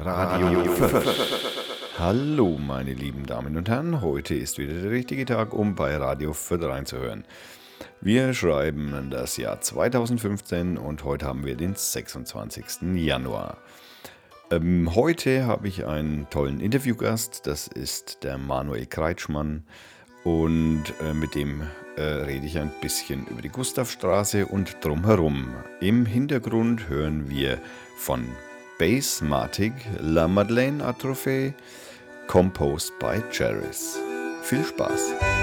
Radio Fürth. Hallo, meine lieben Damen und Herren. Heute ist wieder der richtige Tag, um bei Radio Fürth reinzuhören. Wir schreiben das Jahr 2015 und heute haben wir den 26. Januar. Ähm, heute habe ich einen tollen Interviewgast. Das ist der Manuel Kreitschmann. Und äh, mit dem äh, rede ich ein bisschen über die Gustavstraße und drumherum. Im Hintergrund hören wir von Bassmatic La Madeleine Atrophy, composed by Jerris. Viel Spaß!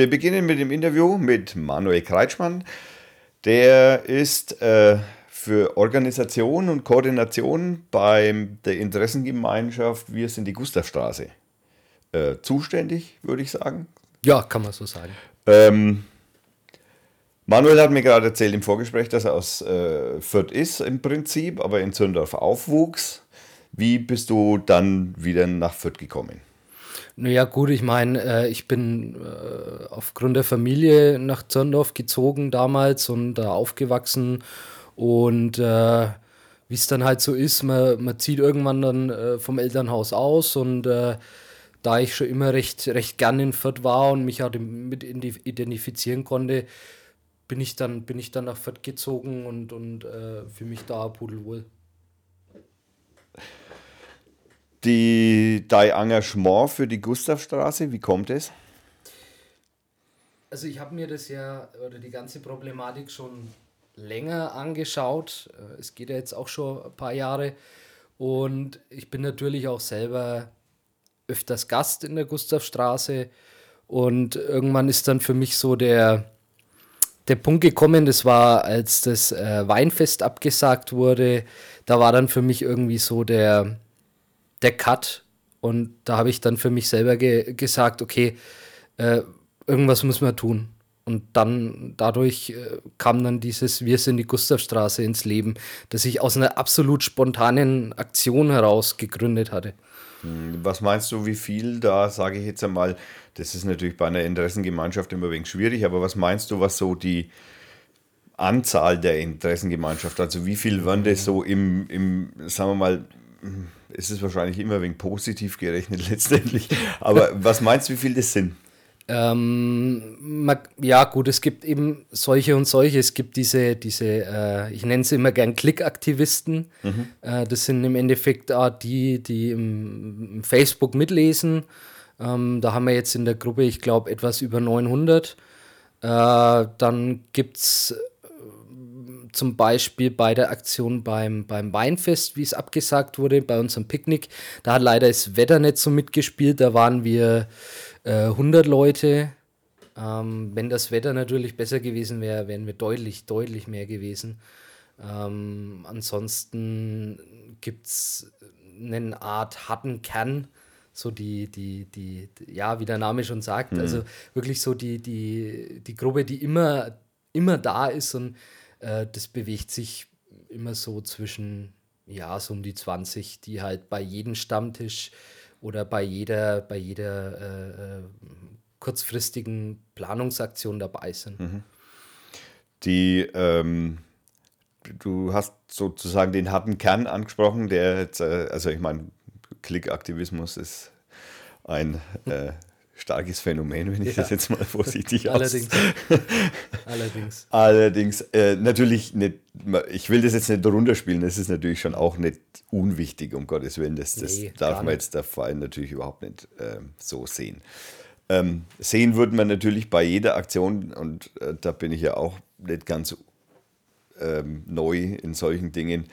Wir beginnen mit dem Interview mit Manuel Kreitschmann. Der ist äh, für Organisation und Koordination bei der Interessengemeinschaft Wir sind die Gustavstraße äh, zuständig, würde ich sagen. Ja, kann man so sagen. Ähm, Manuel hat mir gerade erzählt im Vorgespräch, dass er aus äh, Fürth ist im Prinzip, aber in Zündorf aufwuchs. Wie bist du dann wieder nach Fürth gekommen? Naja, gut, ich meine, äh, ich bin äh, aufgrund der Familie nach Zörndorf gezogen damals und da aufgewachsen. Und äh, wie es dann halt so ist, man, man zieht irgendwann dann äh, vom Elternhaus aus und äh, da ich schon immer recht, recht gern in Fürth war und mich auch mit identifizieren konnte, bin ich dann, bin ich dann nach Fürth gezogen und, und äh, für mich da pudelwohl die, dein Engagement für die Gustavstraße, wie kommt es? Also ich habe mir das ja, oder die ganze Problematik schon länger angeschaut. Äh, es geht ja jetzt auch schon ein paar Jahre. Und ich bin natürlich auch selber öfters Gast in der Gustavstraße. Und irgendwann ist dann für mich so der, der Punkt gekommen, das war, als das äh, Weinfest abgesagt wurde. Da war dann für mich irgendwie so der, der Cut. Und da habe ich dann für mich selber ge gesagt, okay, äh, irgendwas muss man tun. Und dann dadurch äh, kam dann dieses Wir sind die Gustavstraße ins Leben, das ich aus einer absolut spontanen Aktion heraus gegründet hatte. Hm, was meinst du, wie viel da, sage ich jetzt einmal, das ist natürlich bei einer Interessengemeinschaft immer wenig schwierig, aber was meinst du, was so die Anzahl der Interessengemeinschaft, also wie viel waren das so im, im sagen wir mal, ist es wahrscheinlich immer wegen positiv gerechnet letztendlich. Aber was meinst du, wie viel das sind? Ähm, ja, gut, es gibt eben solche und solche. Es gibt diese, diese äh, ich nenne sie immer gern Klickaktivisten. Mhm. Äh, das sind im Endeffekt auch die, die im, im Facebook mitlesen. Ähm, da haben wir jetzt in der Gruppe, ich glaube, etwas über 900. Äh, dann gibt es zum Beispiel bei der Aktion beim, beim Weinfest, wie es abgesagt wurde, bei unserem Picknick. Da hat leider das Wetter nicht so mitgespielt. Da waren wir äh, 100 Leute. Ähm, wenn das Wetter natürlich besser gewesen wäre, wären wir deutlich, deutlich mehr gewesen. Ähm, ansonsten gibt es eine Art harten Kern, so die, die, die, die, ja, wie der Name schon sagt, mhm. also wirklich so die, die, die Gruppe, die immer, immer da ist und äh, das bewegt sich immer so zwischen, ja, so um die 20, die halt bei jedem Stammtisch oder bei jeder, bei jeder äh, äh kurzfristigen Planungsaktion dabei sind. Mhm. Die, ähm, du hast sozusagen den harten Kern angesprochen, der jetzt, äh, also ich meine, Klickaktivismus ist ein äh, starkes Phänomen, wenn ich ja. das jetzt mal vorsichtig Allerdings. Allerdings. Allerdings, äh, natürlich nicht, ich will das jetzt nicht runterspielen, das ist natürlich schon auch nicht unwichtig, um Gottes Willen. Das, das nee, darf man jetzt der Fall natürlich überhaupt nicht äh, so sehen. Ähm, sehen würde man natürlich bei jeder Aktion, und äh, da bin ich ja auch nicht ganz ähm, neu in solchen Dingen,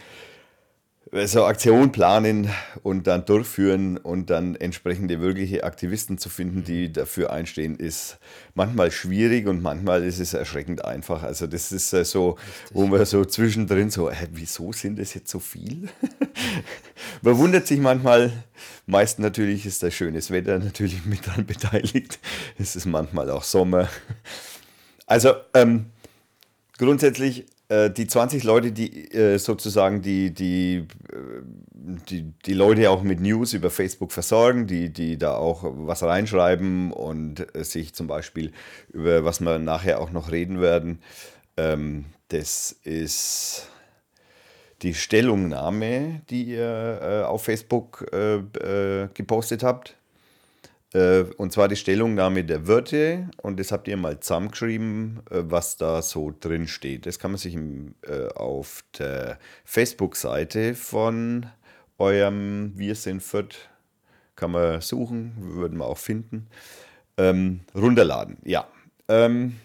so Aktion planen und dann durchführen und dann entsprechende wirkliche Aktivisten zu finden, die dafür einstehen, ist manchmal schwierig und manchmal ist es erschreckend einfach. Also das ist äh, so, wo man so zwischendrin so, äh, wieso sind das jetzt so viel? man wundert sich manchmal, meist natürlich ist das schönes Wetter natürlich mit dran beteiligt. Es ist manchmal auch Sommer. Also ähm, grundsätzlich die 20 Leute, die äh, sozusagen die, die, äh, die, die Leute auch mit News über Facebook versorgen, die, die da auch was reinschreiben und sich zum Beispiel über was wir nachher auch noch reden werden, ähm, das ist die Stellungnahme, die ihr auf Facebook gepostet habt. Äh, und zwar die Stellungnahme der Wirte und das habt ihr mal zusammengeschrieben, äh, was da so drin steht. Das kann man sich äh, auf der Facebook-Seite von eurem Wir sind Fürth, kann man suchen, würden wir auch finden, ähm, runterladen. Ja. Ähm,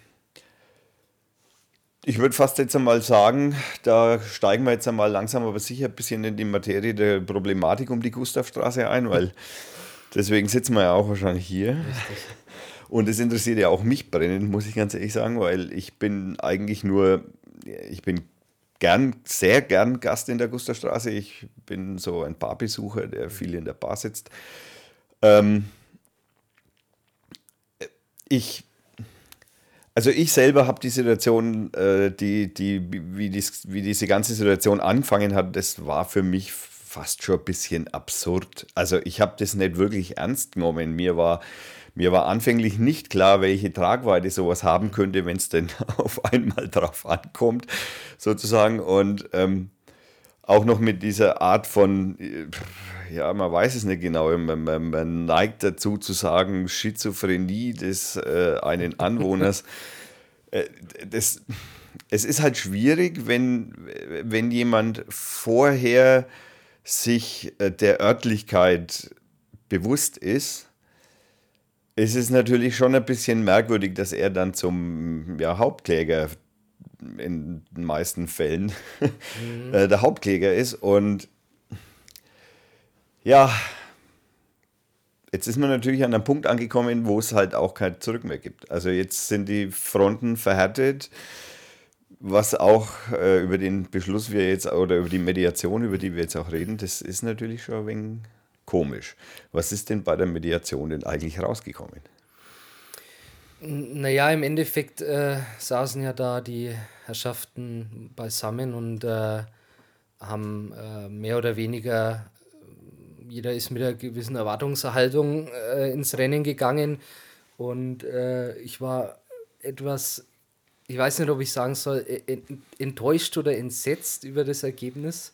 ich würde fast jetzt einmal sagen, da steigen wir jetzt einmal langsam aber sicher ein bisschen in die Materie der Problematik um die Gustavstraße ein, weil Deswegen sitzen wir ja auch wahrscheinlich hier. Richtig. Und es interessiert ja auch mich brennend, muss ich ganz ehrlich sagen, weil ich bin eigentlich nur, ich bin gern, sehr gern Gast in der Gusterstraße. Ich bin so ein Barbesucher, der viel in der Bar sitzt. Ähm, ich, also ich selber habe die Situation, äh, die, die, wie, dies, wie diese ganze Situation angefangen hat, das war für mich fast schon ein bisschen absurd. Also ich habe das nicht wirklich ernst genommen. Mir war, mir war anfänglich nicht klar, welche Tragweite sowas haben könnte, wenn es denn auf einmal drauf ankommt, sozusagen. Und ähm, auch noch mit dieser Art von, äh, ja, man weiß es nicht genau, man, man, man neigt dazu zu sagen, Schizophrenie des äh, einen Anwohners. äh, das, es ist halt schwierig, wenn, wenn jemand vorher sich äh, der Örtlichkeit bewusst ist, ist es natürlich schon ein bisschen merkwürdig, dass er dann zum ja, Hauptkläger in den meisten Fällen mhm. Äh, der Hauptkläger ist. Und ja, jetzt ist man natürlich an einem Punkt angekommen, wo es halt auch kein Zurück mehr gibt. Also jetzt sind die Fronten verhärtet was auch äh, über den Beschluss wir jetzt oder über die Mediation, über die wir jetzt auch reden, das ist natürlich schon ein wenig komisch. Was ist denn bei der Mediation denn eigentlich rausgekommen? Naja, im Endeffekt äh, saßen ja da die Herrschaften beisammen und äh, haben äh, mehr oder weniger, jeder ist mit einer gewissen Erwartungshaltung äh, ins Rennen gegangen und äh, ich war etwas ich weiß nicht, ob ich sagen soll, enttäuscht oder entsetzt über das Ergebnis,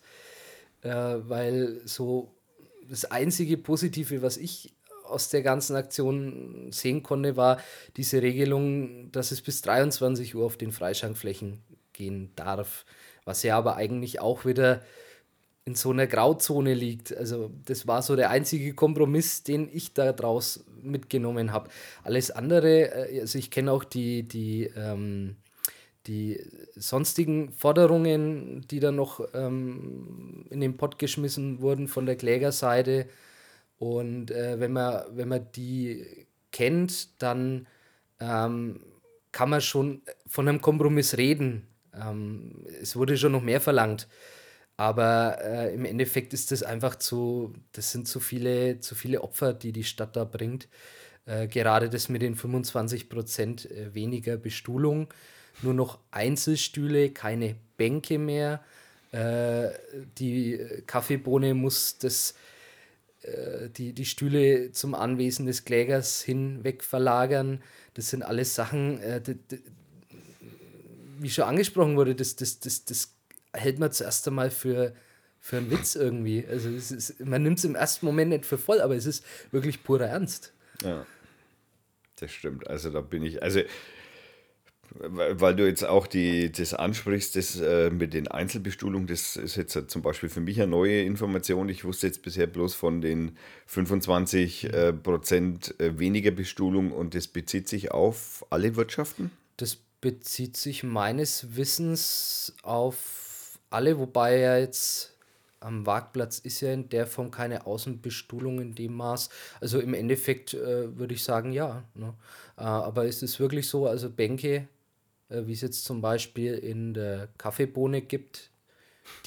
äh, weil so das einzige Positive, was ich aus der ganzen Aktion sehen konnte, war diese Regelung, dass es bis 23 Uhr auf den Freischankflächen gehen darf, was ja aber eigentlich auch wieder in so einer Grauzone liegt. Also das war so der einzige Kompromiss, den ich da draus mitgenommen habe. Alles andere, äh, also ich kenne auch die, die ähm, die sonstigen Forderungen, die dann noch ähm, in den Pott geschmissen wurden von der Klägerseite. Und äh, wenn, man, wenn man die kennt, dann ähm, kann man schon von einem Kompromiss reden. Ähm, es wurde schon noch mehr verlangt. Aber äh, im Endeffekt ist das einfach zu, das sind zu viele, zu viele Opfer, die die Stadt da bringt. Äh, gerade das mit den 25 Prozent äh, weniger Bestuhlung nur noch Einzelstühle, keine Bänke mehr. Äh, die Kaffeebohne muss das äh, die, die Stühle zum Anwesen des Klägers hinweg verlagern. Das sind alles Sachen, äh, die, die, wie schon angesprochen wurde, das, das, das, das hält man zuerst einmal für, für einen Witz irgendwie. Also ist, man nimmt es im ersten Moment nicht für voll, aber es ist wirklich purer Ernst. Ja, das stimmt. Also da bin ich, also weil du jetzt auch die, das ansprichst, das äh, mit den Einzelbestuhlungen, das ist jetzt zum Beispiel für mich eine neue Information. Ich wusste jetzt bisher bloß von den 25 äh, Prozent äh, weniger Bestuhlung und das bezieht sich auf alle Wirtschaften? Das bezieht sich meines Wissens auf alle, wobei ja jetzt am Wagplatz ist ja in der Form keine Außenbestuhlung in dem Maß. Also im Endeffekt äh, würde ich sagen, ja. Ne? Äh, aber ist es wirklich so, also Bänke wie es jetzt zum Beispiel in der Kaffeebohne gibt,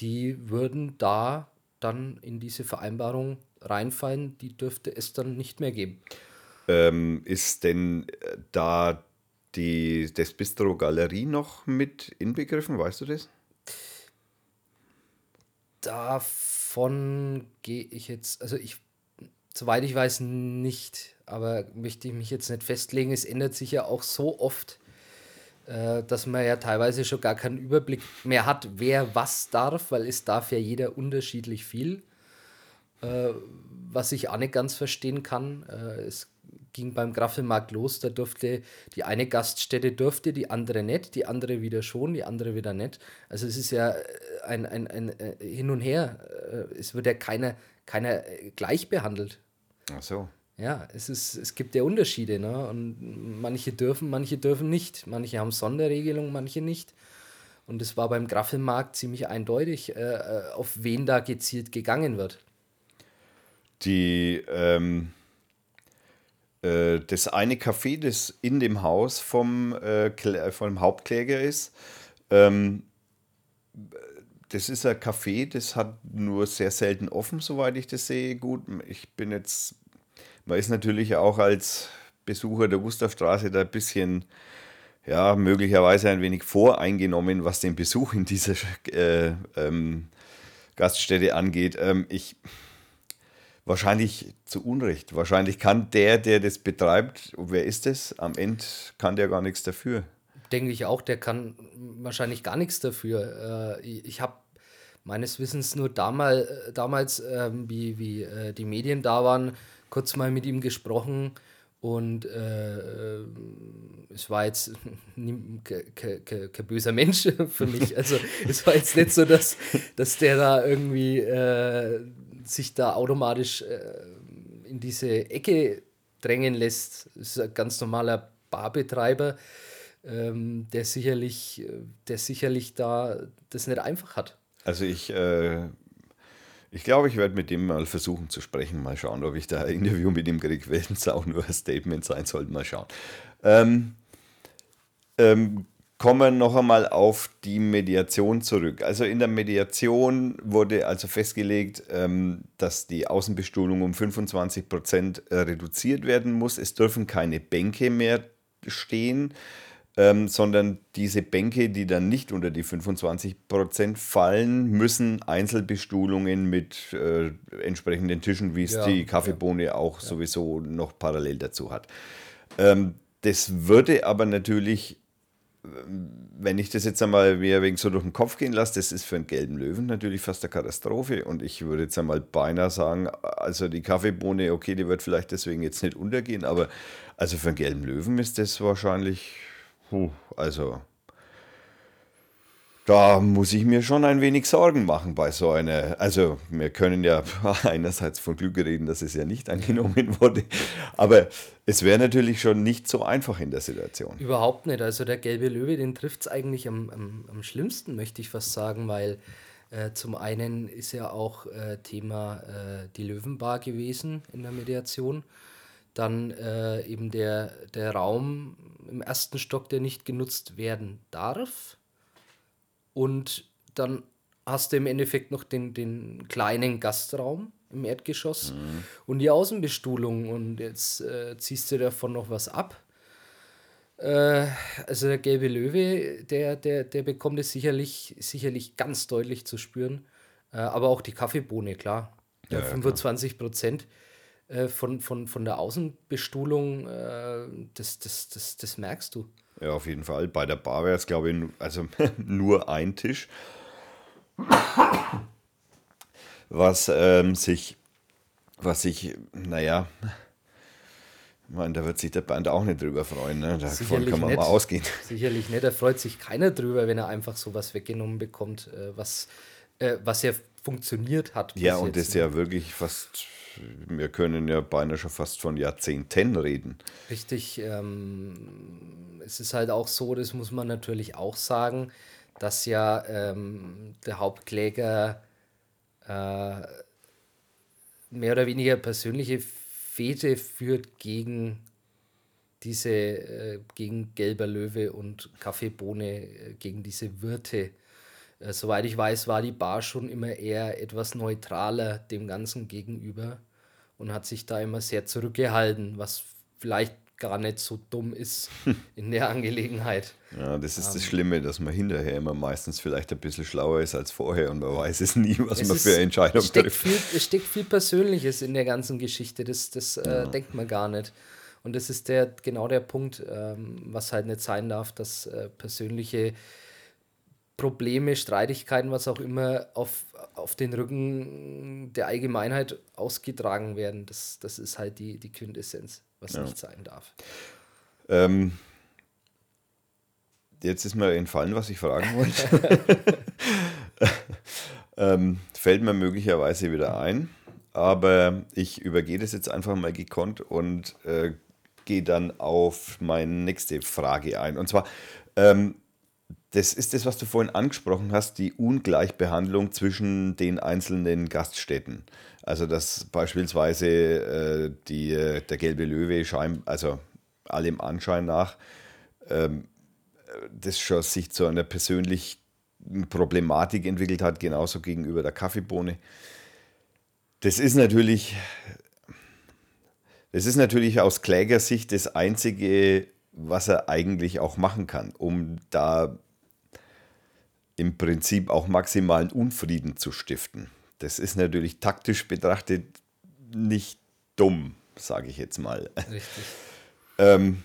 die würden da dann in diese Vereinbarung reinfallen, die dürfte es dann nicht mehr geben. Ähm, ist denn äh, da die, das Bistro Galerie noch mit inbegriffen, weißt du das? Davon gehe ich jetzt, also ich, soweit ich weiß, nicht, aber möchte ich mich jetzt nicht festlegen. Es ändert sich ja auch so oft äh, dass man ja teilweise schon gar keinen Überblick mehr hat, wer was darf, weil es darf ja jeder unterschiedlich viel. Äh, was ich auch nicht ganz verstehen kann. Äh, es ging beim Graffelmarkt los, da durfte die eine Gaststätte durfte, die andere nicht, die andere wieder schon, die andere wieder nicht. Also es ist ja ein, ein, ein, ein Hin und Her. Es wird ja keiner, keiner gleich behandelt. Ach so. Ja, es, ist, es gibt ja Unterschiede. Ne? Und manche dürfen, manche dürfen nicht. Manche haben Sonderregelungen, manche nicht. Und es war beim Graffelmarkt ziemlich eindeutig, äh, äh, auf wen da gezielt gegangen wird. Die, ähm, äh, das eine Café, das in dem Haus vom, äh, vom Hauptkläger ist, ähm, das ist ein Café, das hat nur sehr selten offen, soweit ich das sehe. Gut, ich bin jetzt man ist natürlich auch als Besucher der Gustavstraße da ein bisschen, ja, möglicherweise ein wenig voreingenommen, was den Besuch in dieser äh, ähm, Gaststätte angeht. Ähm, ich wahrscheinlich zu Unrecht. Wahrscheinlich kann der, der das betreibt, wer ist das? Am Ende kann der gar nichts dafür. Denke ich auch, der kann wahrscheinlich gar nichts dafür. Äh, ich habe meines Wissens nur damals, äh, damals ähm, wie, wie äh, die Medien da waren, kurz mal mit ihm gesprochen und äh, äh es war jetzt kein böser Mensch für mich. Also es war jetzt nicht so, dass, dass der da irgendwie äh, sich da automatisch äh, in diese Ecke drängen lässt. Das ist ein ganz normaler Barbetreiber, ähm, der, sicherlich, der sicherlich da das nicht einfach hat. Also ich äh, ich glaube, ich werde mit dem mal versuchen zu sprechen. Mal schauen, ob ich da ein Interview mit ihm kriege, wenn es auch nur ein Statement sein sollte. Mal schauen. Ähm, ähm, kommen wir noch einmal auf die Mediation zurück. Also in der Mediation wurde also festgelegt, ähm, dass die Außenbestuhlung um 25 Prozent äh, reduziert werden muss. Es dürfen keine Bänke mehr stehen ähm, sondern diese Bänke, die dann nicht unter die 25 Prozent fallen, müssen Einzelbestuhlungen mit äh, entsprechenden Tischen, wie es ja, die Kaffeebohne ja, auch ja. sowieso noch parallel dazu hat. Ähm, das würde aber natürlich, wenn ich das jetzt einmal mehr wegen so durch den Kopf gehen lasse, das ist für einen gelben Löwen natürlich fast eine Katastrophe. Und ich würde jetzt einmal beinahe sagen, also die Kaffeebohne, okay, die wird vielleicht deswegen jetzt nicht untergehen, aber also für einen gelben Löwen ist das wahrscheinlich Puh, also da muss ich mir schon ein wenig Sorgen machen bei so einer. Also, wir können ja einerseits von Glück reden, dass es ja nicht angenommen wurde, aber es wäre natürlich schon nicht so einfach in der Situation. Überhaupt nicht. Also, der gelbe Löwe, den trifft es eigentlich am, am, am schlimmsten, möchte ich fast sagen, weil äh, zum einen ist ja auch äh, Thema äh, die Löwenbar gewesen in der Mediation. Dann äh, eben der, der Raum im ersten Stock, der nicht genutzt werden darf. Und dann hast du im Endeffekt noch den, den kleinen Gastraum im Erdgeschoss mhm. und die Außenbestuhlung. Und jetzt äh, ziehst du davon noch was ab. Äh, also der gelbe Löwe, der, der, der bekommt es sicherlich, sicherlich ganz deutlich zu spüren. Äh, aber auch die Kaffeebohne, klar. Ja, 25 Prozent äh, von, von, von der Außenbestuhlung, äh, das, das, das, das merkst du. Ja, auf jeden Fall. Bei der Bar wäre es, glaube ich, also nur ein Tisch. Was ähm, sich, was sich, naja, ich meine, da wird sich der Band auch nicht drüber freuen. Ne? Davon kann man nicht. mal ausgehen. Sicherlich nicht. Da freut sich keiner drüber, wenn er einfach sowas weggenommen bekommt, äh, was, äh, was ja funktioniert hat. Ja, und das ist ja wirklich fast, wir können ja beinahe schon fast von Jahrzehnten reden. Richtig. Ähm, es ist halt auch so, das muss man natürlich auch sagen, dass ja ähm, der Hauptkläger äh, mehr oder weniger persönliche Fete führt gegen diese, äh, gegen Gelber Löwe und Kaffeebohne, äh, gegen diese Wirte. Äh, soweit ich weiß, war die Bar schon immer eher etwas neutraler dem Ganzen gegenüber und hat sich da immer sehr zurückgehalten, was vielleicht gar nicht so dumm ist in der Angelegenheit. Ja, das ist um, das ähm. Schlimme, dass man hinterher immer meistens vielleicht ein bisschen schlauer ist als vorher und man weiß es nie, was es man für Entscheidungen trifft. Viel, es steckt viel Persönliches in der ganzen Geschichte, das, das äh, ja. äh, denkt man gar nicht. Und das ist der, genau der Punkt, ähm, was halt nicht sein darf, dass äh, persönliche Probleme, Streitigkeiten, was auch immer, auf, auf den Rücken der Allgemeinheit ausgetragen werden. Das, das ist halt die, die Quintessenz was ja. nicht sein darf. Ähm, jetzt ist mir entfallen, was ich fragen wollte. ähm, fällt mir möglicherweise wieder ein, aber ich übergehe das jetzt einfach mal gekonnt und äh, gehe dann auf meine nächste Frage ein. Und zwar, ähm, das ist das, was du vorhin angesprochen hast, die Ungleichbehandlung zwischen den einzelnen Gaststätten. Also dass beispielsweise äh, die, äh, der gelbe Löwe, schein, also allem Anschein nach, ähm, das schon sich zu einer persönlichen Problematik entwickelt hat, genauso gegenüber der Kaffeebohne. Das ist natürlich, das ist natürlich aus Klägersicht das Einzige, was er eigentlich auch machen kann, um da im Prinzip auch maximalen Unfrieden zu stiften. Das ist natürlich taktisch betrachtet nicht dumm, sage ich jetzt mal. Richtig. ähm,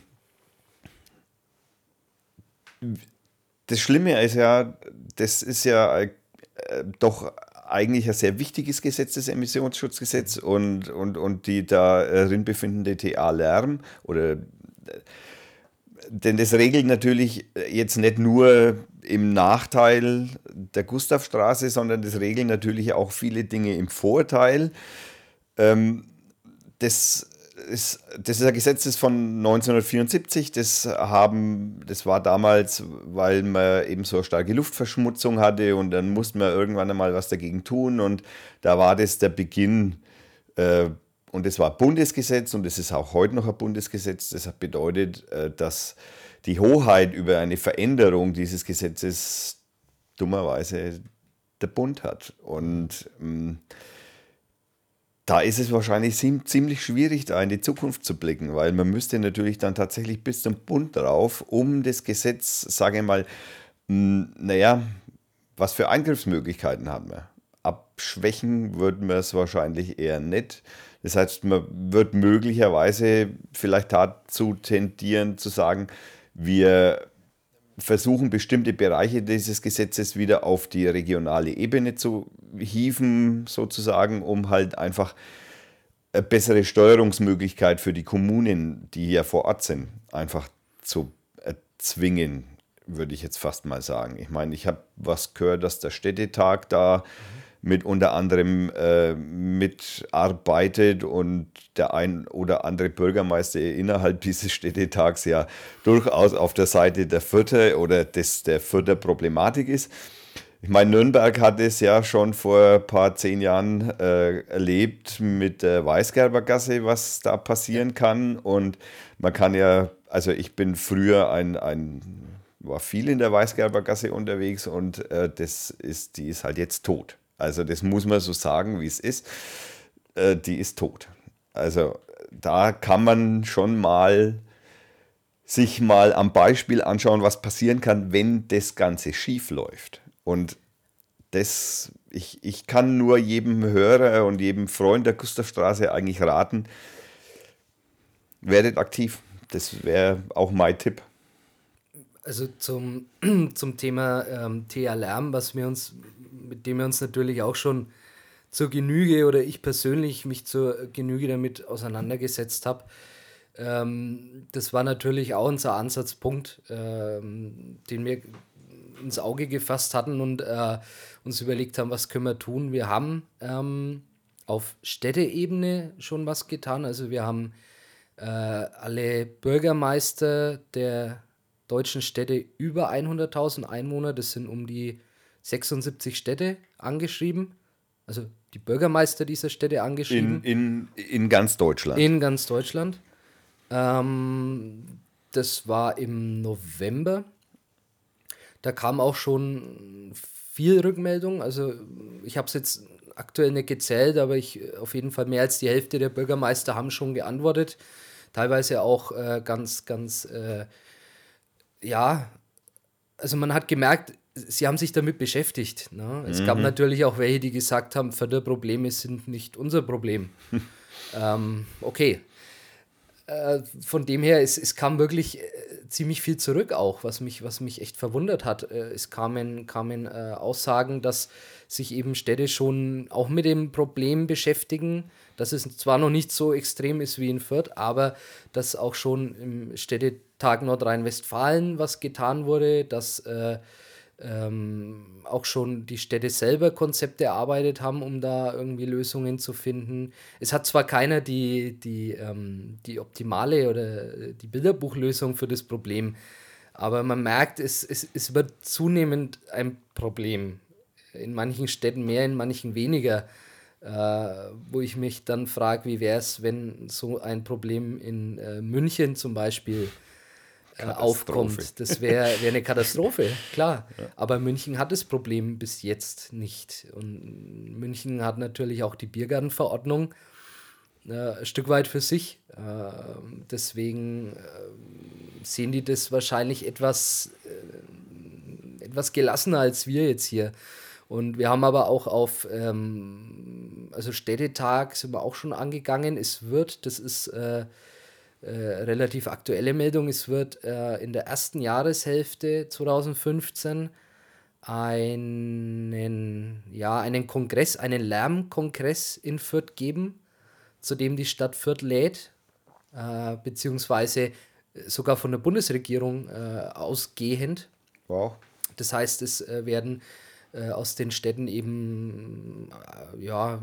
das Schlimme ist ja, das ist ja äh, doch eigentlich ein sehr wichtiges Gesetz, das Emissionsschutzgesetz und, und, und die darin befindende TA-Lärm oder äh, denn das regelt natürlich jetzt nicht nur im Nachteil der Gustavstraße, sondern das regeln natürlich auch viele Dinge im Vorteil. Ähm, das ist, das ist ein Gesetz das von 1974. Das, haben, das war damals, weil man eben so starke Luftverschmutzung hatte und dann musste man irgendwann einmal was dagegen tun. Und da war das der Beginn. Äh, und es war Bundesgesetz und es ist auch heute noch ein Bundesgesetz. Das bedeutet, äh, dass die Hoheit über eine Veränderung dieses Gesetzes dummerweise der Bund hat. Und ähm, da ist es wahrscheinlich ziemlich schwierig, da in die Zukunft zu blicken, weil man müsste natürlich dann tatsächlich bis zum Bund drauf, um das Gesetz, sage ich mal, hm, naja, was für Eingriffsmöglichkeiten haben wir? Abschwächen würden wir es wahrscheinlich eher nicht. Das heißt, man wird möglicherweise vielleicht dazu tendieren zu sagen, wir versuchen bestimmte Bereiche dieses Gesetzes wieder auf die regionale Ebene zu hieven, sozusagen, um halt einfach eine bessere Steuerungsmöglichkeit für die Kommunen, die hier vor Ort sind, einfach zu erzwingen, würde ich jetzt fast mal sagen. Ich meine, ich habe was gehört, dass der Städtetag da mhm mit unter anderem äh, mitarbeitet und der ein oder andere Bürgermeister innerhalb dieses Städtetags ja durchaus auf der Seite der Fürther oder des, der Fürther Problematik ist. Ich meine, Nürnberg hat es ja schon vor ein paar zehn Jahren äh, erlebt mit der Weißgerbergasse, was da passieren kann. Und man kann ja, also ich bin früher ein, ein war viel in der Weißgerbergasse unterwegs und äh, das ist, die ist halt jetzt tot. Also das muss man so sagen, wie es ist. Äh, die ist tot. Also da kann man schon mal sich mal am Beispiel anschauen, was passieren kann, wenn das Ganze schief läuft. Und das, ich, ich kann nur jedem Hörer und jedem Freund der Gustavstraße eigentlich raten, werdet aktiv. Das wäre auch mein Tipp. Also zum, zum Thema ähm, TA-Lärm, was wir uns, mit dem wir uns natürlich auch schon zur Genüge oder ich persönlich mich zur Genüge damit auseinandergesetzt habe. Ähm, das war natürlich auch unser Ansatzpunkt, ähm, den wir ins Auge gefasst hatten und äh, uns überlegt haben, was können wir tun. Wir haben ähm, auf Städteebene schon was getan. Also wir haben äh, alle Bürgermeister der deutschen Städte über 100.000 Einwohner, das sind um die 76 Städte, angeschrieben. Also die Bürgermeister dieser Städte angeschrieben. In, in, in ganz Deutschland. In ganz Deutschland. Ähm, das war im November. Da kam auch schon viel Rückmeldung. Also ich habe es jetzt aktuell nicht gezählt, aber ich auf jeden Fall mehr als die Hälfte der Bürgermeister haben schon geantwortet. Teilweise auch äh, ganz, ganz, äh, ja, also man hat gemerkt, sie haben sich damit beschäftigt. Ne? Es mhm. gab natürlich auch welche, die gesagt haben, Förderprobleme sind nicht unser Problem. ähm, okay. Äh, von dem her, es, es kam wirklich äh, ziemlich viel zurück auch, was mich, was mich echt verwundert hat. Äh, es kamen, kamen äh, Aussagen, dass sich eben Städte schon auch mit dem Problem beschäftigen, dass es zwar noch nicht so extrem ist wie in Fürth, aber dass auch schon im Städtetag Nordrhein-Westfalen was getan wurde, dass ähm, auch schon die Städte selber Konzepte erarbeitet haben, um da irgendwie Lösungen zu finden. Es hat zwar keiner die, die, ähm, die optimale oder die Bilderbuchlösung für das Problem, aber man merkt, es, es, es wird zunehmend ein Problem. In manchen Städten mehr, in manchen weniger. Äh, wo ich mich dann frage, wie wäre es, wenn so ein Problem in äh, München zum Beispiel äh, aufkommt. Das wäre wär eine Katastrophe, klar. Ja. Aber München hat das Problem bis jetzt nicht. Und München hat natürlich auch die Biergartenverordnung äh, ein Stück weit für sich. Äh, deswegen äh, sehen die das wahrscheinlich etwas, äh, etwas gelassener als wir jetzt hier. Und wir haben aber auch auf, ähm, also Städtetag sind wir auch schon angegangen. Es wird, das ist äh, relativ aktuelle Meldung. Es wird äh, in der ersten Jahreshälfte 2015 einen, ja, einen Kongress, einen Lärmkongress in Fürth geben, zu dem die Stadt Fürth lädt, äh, beziehungsweise sogar von der Bundesregierung äh, ausgehend. Wow. Das heißt, es äh, werden aus den Städten eben ja,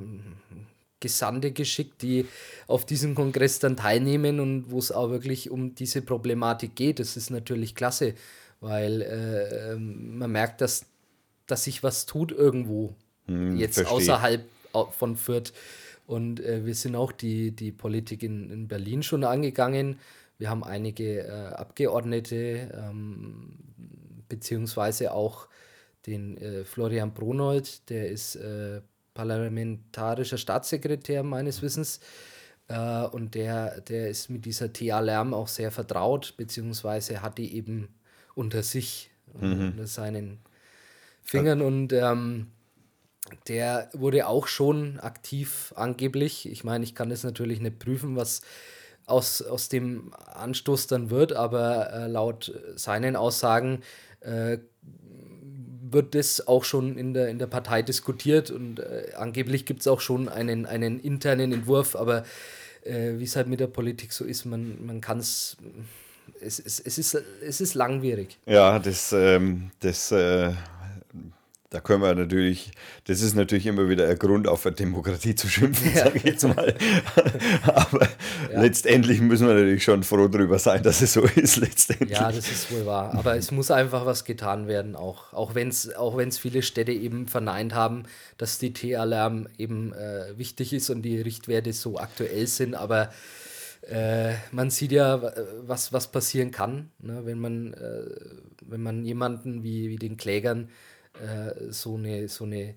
Gesandte geschickt, die auf diesem Kongress dann teilnehmen und wo es auch wirklich um diese Problematik geht. Das ist natürlich klasse, weil äh, ähm, man merkt, dass, dass sich was tut irgendwo, hm, jetzt verstehe. außerhalb von Fürth. Und äh, wir sind auch die, die Politik in, in Berlin schon angegangen. Wir haben einige äh, Abgeordnete, ähm, beziehungsweise auch den äh, Florian Brunold, der ist äh, parlamentarischer Staatssekretär meines Wissens. Äh, und der, der ist mit dieser TA-Lärm auch sehr vertraut, beziehungsweise hat die eben unter sich, mhm. unter seinen Fingern. Ja. Und ähm, der wurde auch schon aktiv angeblich. Ich meine, ich kann das natürlich nicht prüfen, was aus, aus dem Anstoß dann wird, aber äh, laut seinen Aussagen äh, wird das auch schon in der, in der Partei diskutiert und äh, angeblich gibt es auch schon einen, einen internen Entwurf, aber äh, wie es halt mit der Politik so ist, man, man kann es, es, ist, es ist langwierig. Ja, das, ähm, das äh, da können wir natürlich, das ist natürlich immer wieder ein Grund, auf eine Demokratie zu schimpfen, ja. sage ich jetzt mal. Aber ja. letztendlich müssen wir natürlich schon froh darüber sein, dass es so ist, letztendlich. Ja, das ist wohl wahr. Aber es muss einfach was getan werden, auch, auch wenn es auch viele Städte eben verneint haben, dass die T-Alarm eben äh, wichtig ist und die Richtwerte so aktuell sind. Aber äh, man sieht ja, was, was passieren kann, ne? wenn, man, äh, wenn man jemanden wie, wie den Klägern äh, so eine, so eine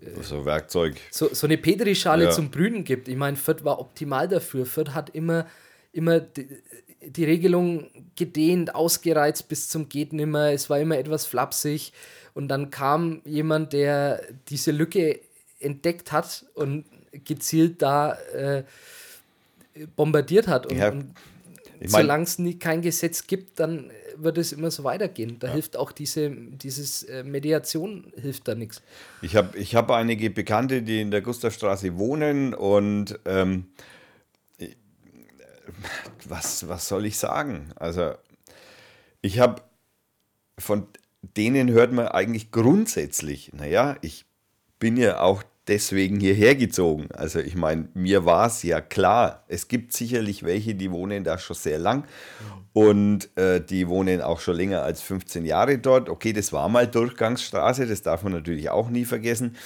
äh, so Werkzeug. So, so eine Petrischale ja. zum Brüten gibt. Ich meine, Fürth war optimal dafür. Fürth hat immer, immer die, die Regelung gedehnt, ausgereizt bis zum geht nimmer. Es war immer etwas flapsig Und dann kam jemand, der diese Lücke entdeckt hat und gezielt da äh, bombardiert hat. Und, Ja. und solange es kein Gesetz gibt, dann wird es immer so weitergehen. Da hilft auch diese dieses äh, Mediation hilft da nichts. Ich habe ich hab einige Bekannte, die in der Gustavstraße wohnen und ähm, was, was soll ich sagen? Also ich habe von denen hört man eigentlich grundsätzlich, naja, ich bin ja auch deswegen hierher gezogen. Also ich meine, mir war es ja klar, es gibt sicherlich welche, die wohnen da schon sehr lang und äh, die wohnen auch schon länger als 15 Jahre dort. Okay, das war mal Durchgangsstraße, das darf man natürlich auch nie vergessen.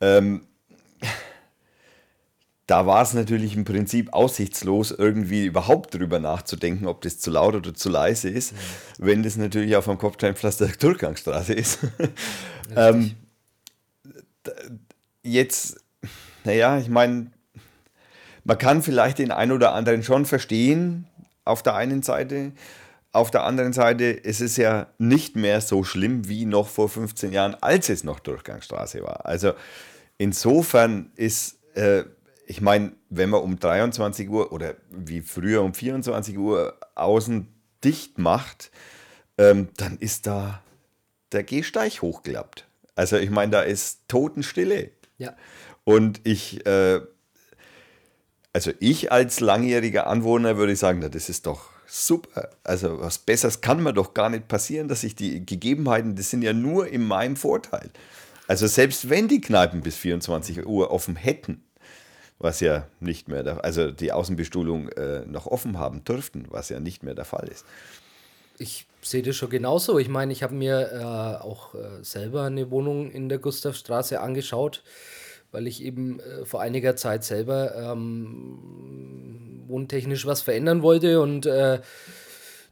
Ähm, da war es natürlich im Prinzip aussichtslos, irgendwie überhaupt drüber nachzudenken, ob das zu laut oder zu leise ist, wenn das natürlich auf einem Kopfsteinpflaster Durchgangsstraße ist. ähm, jetzt, naja, ich meine, man kann vielleicht den einen oder anderen schon verstehen, auf der einen Seite. Auf der anderen Seite, es ist ja nicht mehr so schlimm wie noch vor 15 Jahren, als es noch Durchgangsstraße war. Also insofern ist, äh, ich meine, wenn man um 23 Uhr oder wie früher um 24 Uhr außen dicht macht, ähm, dann ist da der Gehsteig hochgelappt. Also ich meine, da ist Totenstille. Ja. Und ich, äh, also ich als langjähriger Anwohner würde sagen, na, das ist doch super. Also was Besseres kann mir doch gar nicht passieren, dass ich die Gegebenheiten, das sind ja nur in meinem Vorteil. Also selbst wenn die Kneipen bis 24 Uhr offen hätten, was ja nicht mehr, der, also die Außenbestuhlung äh, noch offen haben dürften, was ja nicht mehr der Fall ist. Ich sehe das schon genauso. Ich meine, ich habe mir äh, auch äh, selber eine Wohnung in der Gustavstraße angeschaut, weil ich eben äh, vor einiger Zeit selber ähm, wohntechnisch was verändern wollte und äh,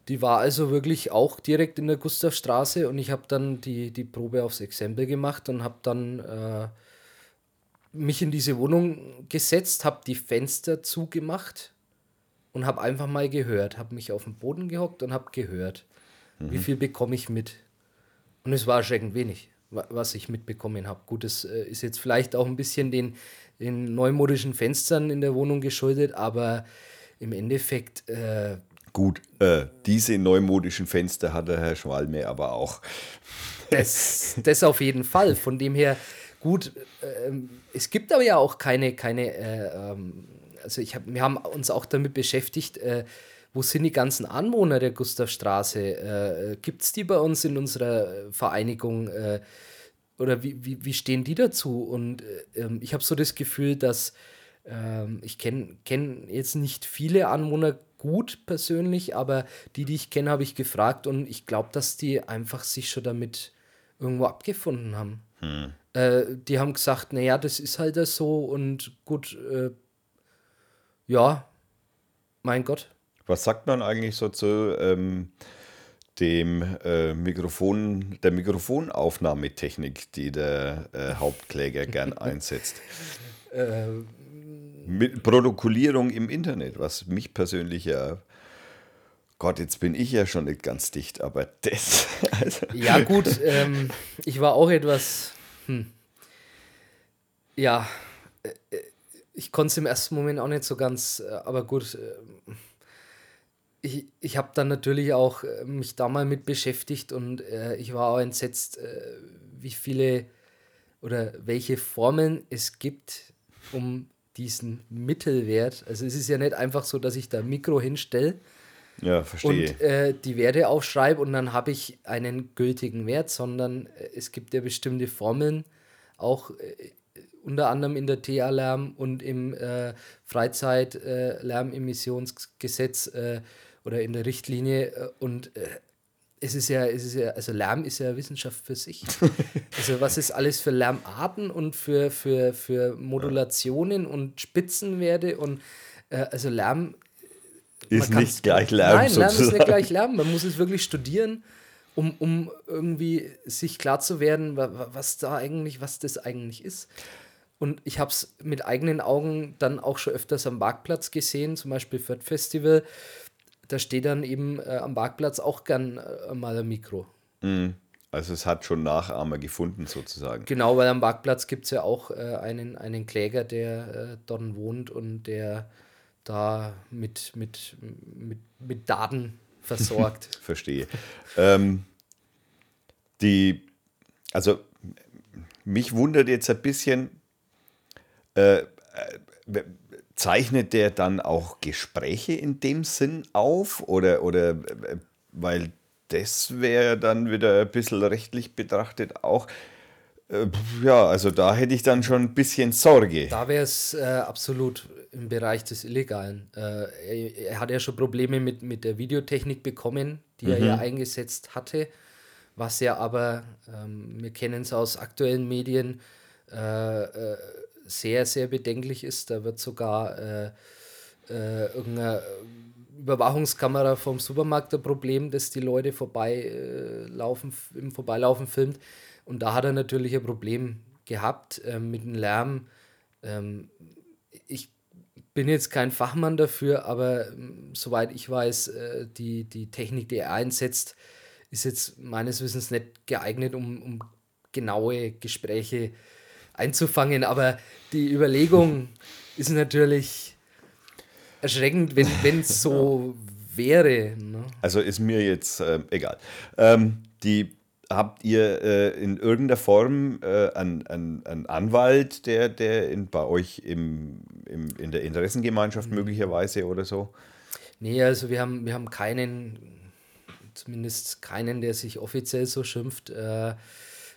die war also wirklich auch direkt in der Gustavstraße und ich habe dann die, die Probe aufs Exempel gemacht und habe dann äh, mich in diese Wohnung gesetzt, habe die Fenster zugemacht und habe einfach mal gehört, habe mich auf den Boden gehockt und habe gehört, wie viel bekomme ich mit. Und es war erschreckend wenig, wa- was ich mitbekommen habe. Gut, das äh, ist jetzt vielleicht auch ein bisschen den, den neumodischen Fenstern in der Wohnung geschuldet, aber im Endeffekt, äh, Gut, äh, diese neumodischen Fenster hat der Herr Schwalme aber auch. das, das auf jeden Fall. Von dem her, gut, ähm, es gibt aber ja auch keine, keine äh, ähm, also ich hab, wir haben uns auch damit beschäftigt, äh, wo sind die ganzen Anwohner der Gustavstraße? Äh, Gibt es die bei uns in unserer Vereinigung? Äh, oder wie, wie, wie stehen die dazu? Und äh, ähm, ich habe so das Gefühl, dass ähm, ich kenne kenn jetzt nicht viele Anwohner gut persönlich, aber die, die ich kenne, habe ich gefragt und ich glaube, dass die einfach sich schon damit irgendwo abgefunden haben. Äh, die haben gesagt, naja, das ist halt das so und gut, äh, ja, mein Gott. Was sagt man eigentlich so zu ähm, dem äh, Mikrofon, der Mikrofonaufnahmetechnik, die der äh, Hauptkläger gern einsetzt? Mit Protokollierung im Internet, was mich persönlich ja. Gott, jetzt bin ich ja schon nicht ganz dicht, aber das. Also, Ja, gut, ähm, ich war auch etwas. Hm, ja, äh, äh, ich konnte es im ersten Moment auch nicht so ganz, äh, aber gut. Äh, ich ich habe dann natürlich auch äh, mich da mal mit beschäftigt und äh, ich war auch entsetzt, äh, wie viele oder welche Formeln es gibt, um diesen Mittelwert. Also es ist ja nicht einfach so, dass ich da ein Mikro hinstelle ja, verstehe. und äh, die Werte aufschreibe und dann habe ich einen gültigen Wert, sondern es gibt ja bestimmte Formeln, auch unter anderem in der TA-Lärm und im äh, Freizeit-Lärmemissionsgesetz äh, oder in der Richtlinie äh, und äh, es ist ja, es ist ja, also Lärm ist ja Wissenschaft für sich. Also was ist alles für Lärmarten und für, für, für Modulationen und Spitzenwerte und äh, also Lärm ist nicht gleich Lärm Nein, Lärm ist sozusagen. nicht gleich Lärm. Man muss es wirklich studieren, um, um irgendwie sich klar zu werden, wa- wa- was da eigentlich, was das eigentlich ist. Und ich habe es mit eigenen Augen dann auch schon öfters am Marktplatz gesehen, zum Beispiel Fürth Festival. Da steht dann eben äh, am Marktplatz auch gern äh, mal ein Mikro. Also es hat schon Nachahmer gefunden sozusagen. Genau, weil am Marktplatz gibt es ja auch äh, einen, einen Kläger, der äh, dort wohnt und der da mit, mit, mit, mit Daten versorgt. Verstehe. ähm, die, also mich wundert jetzt ein bisschen, äh, äh, zeichnet der dann auch Gespräche in dem Sinn auf? Oder, oder weil das wäre dann wieder ein bisschen rechtlich betrachtet auch. Äh, ja, also da hätte ich dann schon ein bisschen Sorge. Da wäre es äh, absolut im Bereich des Illegalen. Äh, er, er, hat ja schon Probleme mit, mit der Videotechnik bekommen, die mhm. er ja eingesetzt hatte, was ja aber, ähm, wir kennen es aus aktuellen Medien, äh, sehr, sehr bedenklich ist. Da wird sogar äh, irgendeine Überwachungskamera vom Supermarkt ein Problem, dass die Leute vorbeilaufen, äh, im Vorbeilaufen filmt. Und da hat er natürlich ein Problem gehabt äh, mit dem Lärm. Ähm, ich bin jetzt kein Fachmann dafür, aber ähm, soweit ich weiß, äh, die, die Technik, die er einsetzt, ist jetzt meines Wissens nicht geeignet, um, um genaue Gespräche einzufangen. Aber die Überlegung ist natürlich erschreckend, wenn es so wäre. Ne? Also ist mir jetzt äh, egal. Ähm, die habt ihr äh, in irgendeiner Form äh, einen, einen, einen, Anwalt, der, der in, bei euch im, im, in der Interessengemeinschaft mhm. möglicherweise oder so? Nee, also wir haben, wir haben keinen, zumindest keinen, der sich offiziell so schimpft. Äh,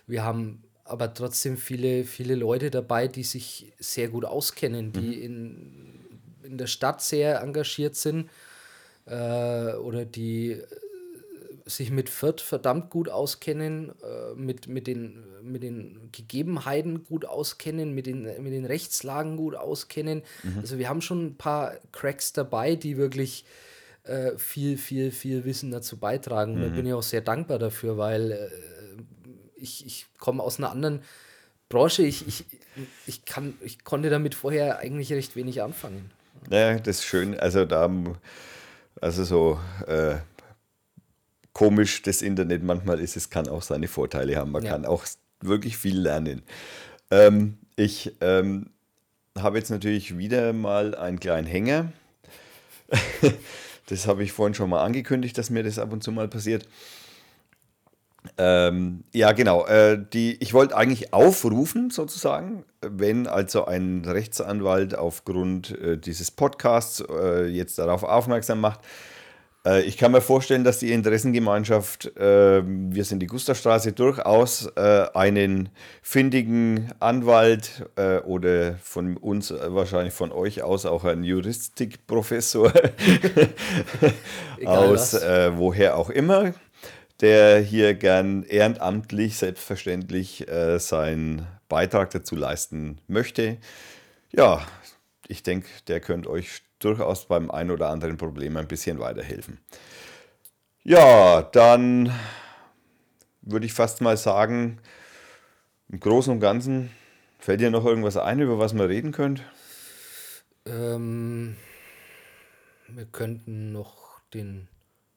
wir haben aber trotzdem viele, viele Leute dabei, die sich sehr gut auskennen, die mhm. in in der Stadt sehr engagiert sind äh, oder die äh, sich mit Fürth verdammt gut auskennen, äh, mit, mit, den, mit den Gegebenheiten gut auskennen, mit den, mit den Rechtslagen gut auskennen. Mhm. Also wir haben schon ein paar Cracks dabei, die wirklich äh, viel, viel, viel Wissen dazu beitragen. Mhm. Da bin ich auch sehr dankbar dafür, weil äh, ich, ich komme aus einer anderen Branche. Ich, ich, ich, kann, ich konnte damit vorher eigentlich recht wenig anfangen. Ja, das ist schön. Also da, also so äh, komisch das Internet manchmal ist, es kann auch seine Vorteile haben. Man ja. kann auch wirklich viel lernen. Ähm, ich ähm, habe jetzt natürlich wieder mal einen kleinen Hänger. das habe ich vorhin schon mal angekündigt, dass mir das ab und zu mal passiert. Ähm, ja, genau. Äh, die, ich wollte eigentlich aufrufen, sozusagen, wenn also ein Rechtsanwalt aufgrund äh, dieses Podcasts äh, jetzt darauf aufmerksam macht. Äh, ich kann mir vorstellen, dass die Interessengemeinschaft, äh, wir sind die Gustavstraße, durchaus äh, einen findigen Anwalt oder von uns, wahrscheinlich von euch aus, auch einen Juristikprofessor aus woher auch immer der hier gern ehrenamtlich, selbstverständlich äh, seinen Beitrag dazu leisten möchte. Ja, ich denke, der könnte euch durchaus beim ein oder anderen Problem ein bisschen weiterhelfen. Ja, dann würde ich fast mal sagen, im Großen und Ganzen fällt dir noch irgendwas ein, über was man reden könnte? Ähm, wir könnten noch den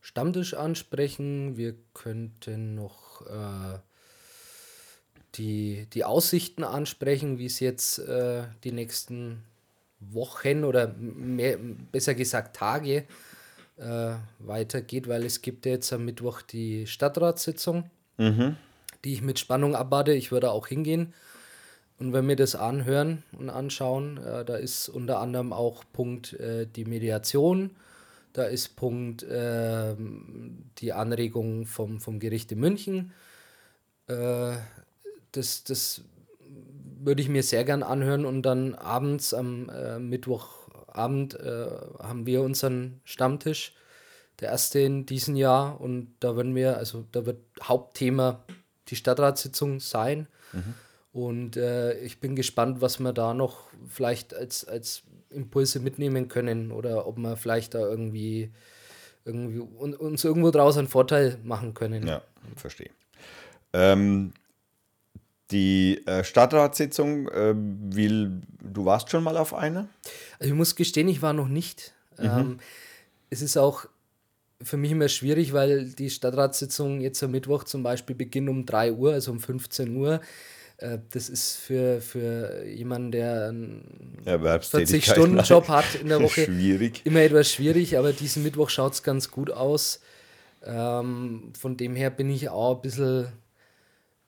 Stammtisch ansprechen. Wir könnten noch äh, die, die Aussichten ansprechen, wie es jetzt äh, die nächsten Wochen oder mehr, besser gesagt Tage äh, weitergeht, weil es gibt ja jetzt am Mittwoch die Stadtratssitzung, mhm. die ich mit Spannung abwarte. Ich würde auch hingehen. Und wenn wir das anhören und anschauen, äh, da ist unter anderem auch Punkt äh, die Mediation da ist Punkt äh, die Anregung vom, vom Gericht in München. Äh, das, das würde ich mir sehr gern anhören und dann abends am äh, Mittwochabend äh, haben wir unseren Stammtisch, der erste in diesem Jahr und da werden wir, also da wird Hauptthema die Stadtratssitzung sein. Mhm. Und äh, ich bin gespannt, was wir da noch vielleicht als, als Impulse mitnehmen können oder ob wir vielleicht da irgendwie, irgendwie uns irgendwo draus einen Vorteil machen können. Ja, verstehe. Ähm, die äh, Stadtratssitzung, äh, will, du warst schon mal auf einer? Also ich muss gestehen, ich war noch nicht. Mhm. Ähm, es ist auch für mich immer schwierig, weil die Stadtratssitzung jetzt am Mittwoch zum Beispiel beginnt um 3 Uhr, also um 15 Uhr. Äh, das ist für, für jemanden, der einen 40-Stunden-Job hat in der Woche schwierig. immer etwas schwierig, aber diesen Mittwoch schaut es ganz gut aus. Ähm, von dem her bin ich auch ein bisschen,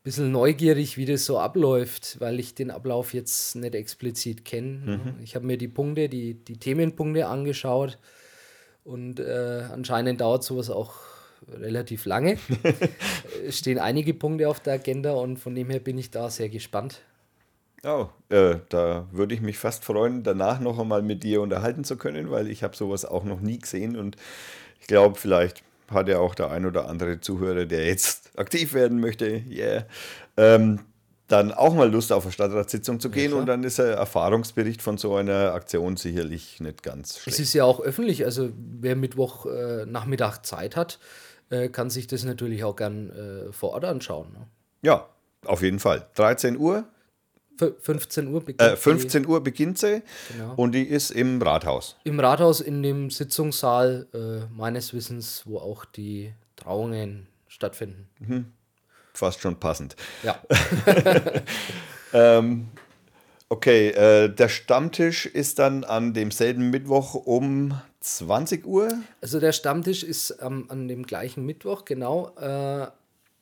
bisschen neugierig, wie das so abläuft, weil ich den Ablauf jetzt nicht explizit kenne. Mhm. Ich habe mir die Punkte, die, die Themenpunkte angeschaut und äh, anscheinend dauert sowas auch relativ lange. es stehen einige Punkte auf der Agenda und von dem her bin ich da sehr gespannt. Oh, äh, da würde ich mich fast freuen, danach noch einmal mit dir unterhalten zu können, weil ich habe sowas auch noch nie gesehen und ich glaube, vielleicht hat ja auch der ein oder andere Zuhörer, der jetzt aktiv werden möchte, yeah, ähm, dann auch mal Lust auf eine Stadtratssitzung zu gehen ja, und dann ist ein Erfahrungsbericht von so einer Aktion sicherlich nicht ganz schlecht. Es ist ja auch öffentlich, also wer Mittwoch äh, Nachmittag Zeit hat, äh, kann sich das natürlich auch gern äh, vor Ort anschauen. Ne? Ja, auf jeden Fall. 13 Uhr. 15 Uhr beginnt, äh, 15 Uhr beginnt sie genau. und die ist im Rathaus. Im Rathaus in dem Sitzungssaal äh, meines Wissens, wo auch die Trauungen stattfinden. Mhm. Fast schon passend. Ja. ähm, okay, äh, der Stammtisch ist dann an demselben Mittwoch um 20 Uhr? Also der Stammtisch ist ähm, an dem gleichen Mittwoch, genau, äh,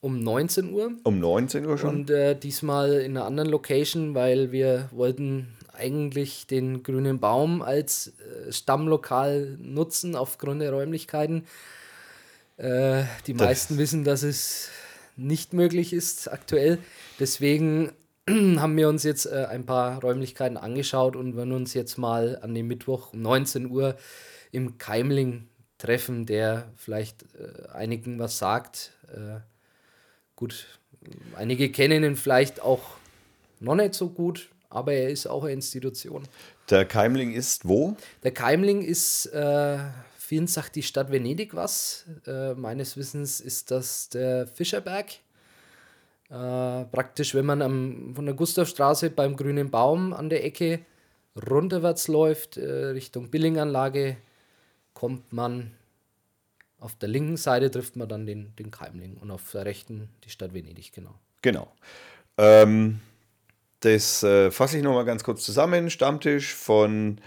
um 19 Uhr. Um 19 Uhr schon? Und äh, diesmal in einer anderen Location, weil wir wollten eigentlich den grünen Baum als äh, Stammlokal nutzen aufgrund der Räumlichkeiten. Äh, die das meisten wissen, dass es nicht möglich ist aktuell. Deswegen haben wir uns jetzt äh, ein paar Räumlichkeiten angeschaut und werden uns jetzt mal an dem Mittwoch um 19 Uhr im Keimling treffen, der vielleicht äh, einigen was sagt. Äh, gut, einige kennen ihn vielleicht auch noch nicht so gut, aber er ist auch eine Institution. Der Keimling ist wo? Der Keimling ist, äh, vielen sagt die Stadt Venedig was. Äh, meines Wissens ist das der Fischerberg. Äh, praktisch, wenn man am, von der Gustavstraße beim Grünen Baum an der Ecke runterwärts läuft, äh, Richtung Billinganlage, kommt man auf der linken Seite trifft man dann den, den Keimling und auf der rechten die Stadt Venedig, genau. Genau. Ähm, das äh, fasse ich nochmal ganz kurz zusammen. Stammtisch von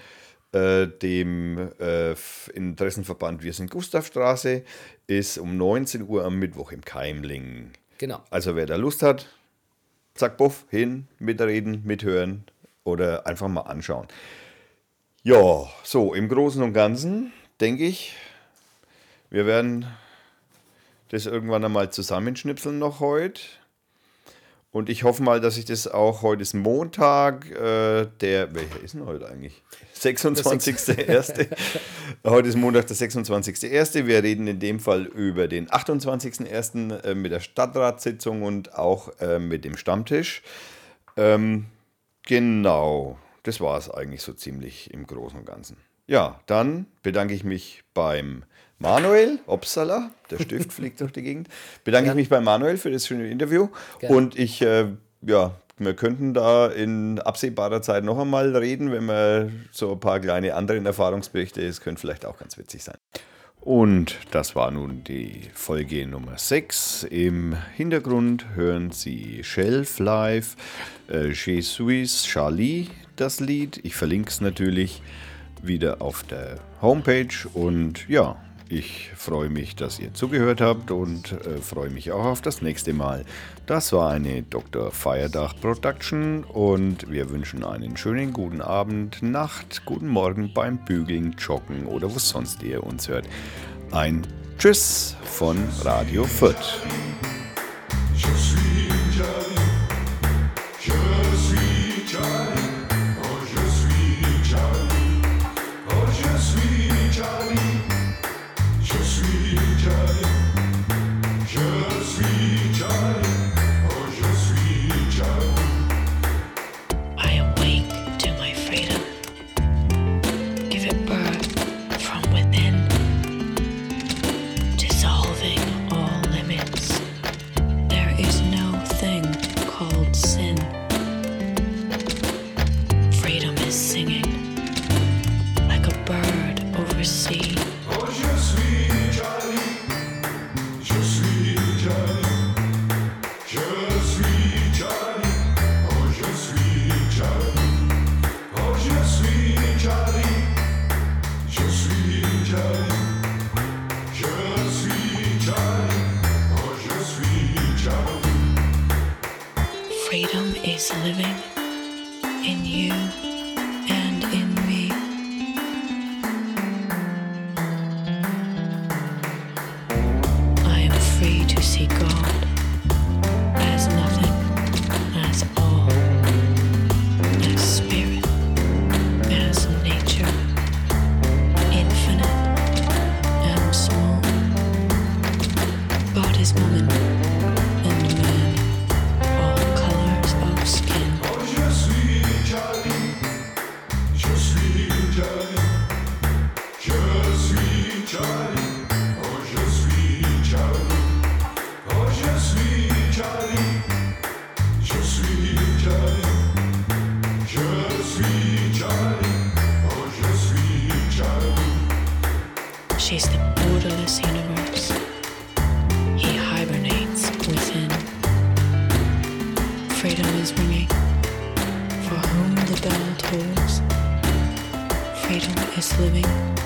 äh, dem äh, Interessenverband Wir sind Gustavstraße ist um 19 Uhr am Mittwoch im Keimling. Genau. Also wer da Lust hat, zack, buff, hin, mitreden, mithören oder einfach mal anschauen. Ja, so im Großen und Ganzen denke ich, wir werden das irgendwann einmal zusammenschnipseln noch heute. Und ich hoffe mal, dass ich das auch heute ist Montag, äh, der, welcher ist denn heute eigentlich? 26.01. heute ist Montag, der 26.01. Wir reden in dem Fall über den 28.01. Äh, mit der Stadtratssitzung und auch äh, mit dem Stammtisch. Ähm, genau, das war es eigentlich so ziemlich im Großen und Ganzen. Ja, dann bedanke ich mich beim Manuel Opsala, der Stift fliegt durch die Gegend. Bedanke ja. ich mich bei Manuel für das schöne Interview. Gerne. Und ich, äh, ja, wir könnten da in absehbarer Zeit noch einmal reden, wenn wir so ein paar kleine andere Erfahrungsberichte, es könnte vielleicht auch ganz witzig sein. Und das war nun die Folge Nummer 6. Im Hintergrund hören Sie Shelf Live, äh, Je suis Charlie, das Lied. Ich verlinke es natürlich wieder auf der Homepage und ja, ich freue mich, dass ihr zugehört habt und äh, freue mich auch auf das nächste Mal. Das war eine Dr. Feierdach Production und wir wünschen einen schönen guten Abend, Nacht, guten Morgen beim Bügeln, Joggen oder wo sonst ihr uns hört. Ein Tschüss von Radio Fürth. Suis is living.